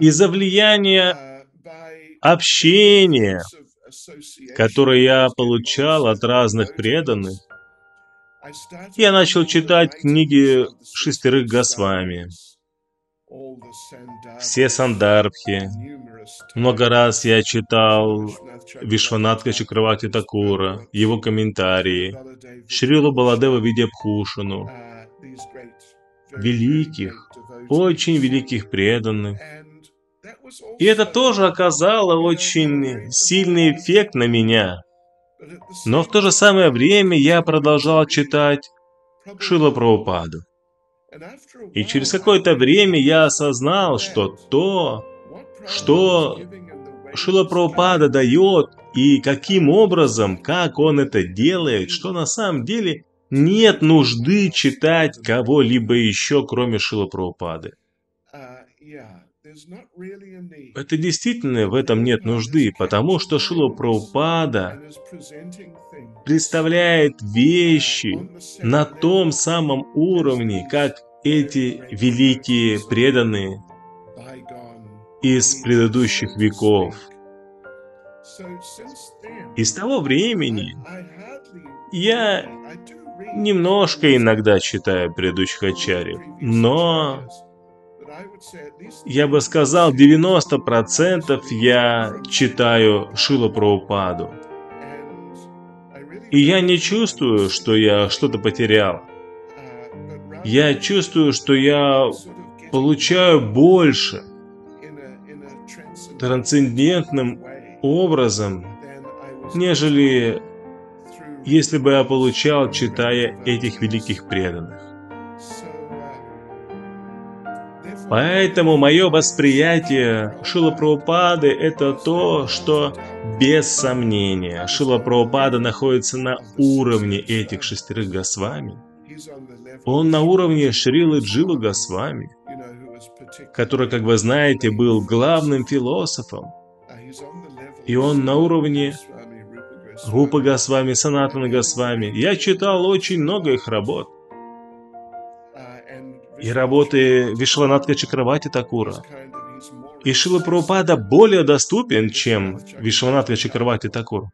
из-за влияния общения, которое я получал от разных преданных, я начал читать книги шестерых Госвами, все сандарбхи. Много раз я читал Вишванатка Чакравати Такура, его комментарии, Шрилу Баладева Видябхушину, великих, очень великих преданных. И это тоже оказало очень сильный эффект на меня. Но в то же самое время я продолжал читать Шила Прабхупаду. И через какое-то время я осознал, что то, что Шила Прабхупада дает, и каким образом, как он это делает, что на самом деле нет нужды читать кого-либо еще, кроме Шила Прабхупады. Это действительно в этом нет нужды, потому что Шила Прабхупада представляет вещи на том самом уровне, как эти великие преданные из предыдущих веков. И с того времени я немножко иногда читаю предыдущих ачарьев, но я бы сказал, 90% я читаю Шила Прабхупаду. И я не чувствую, что я что-то потерял. Я чувствую, что я получаю больше трансцендентным образом, нежели если бы я получал, читая этих великих преданных. Поэтому мое восприятие Шила это то, что без сомнения Шила находится на уровне этих шестерых Госвами. Он на уровне Шрилы Джива Госвами, который, как вы знаете, был главным философом. И он на уровне Рупа Госвами, Санатана Госвами. Я читал очень много их работ и работы Вишванатка Чакравати Такура. И Шила Прабхупада более доступен, чем Вишванатка Чакравати Такур.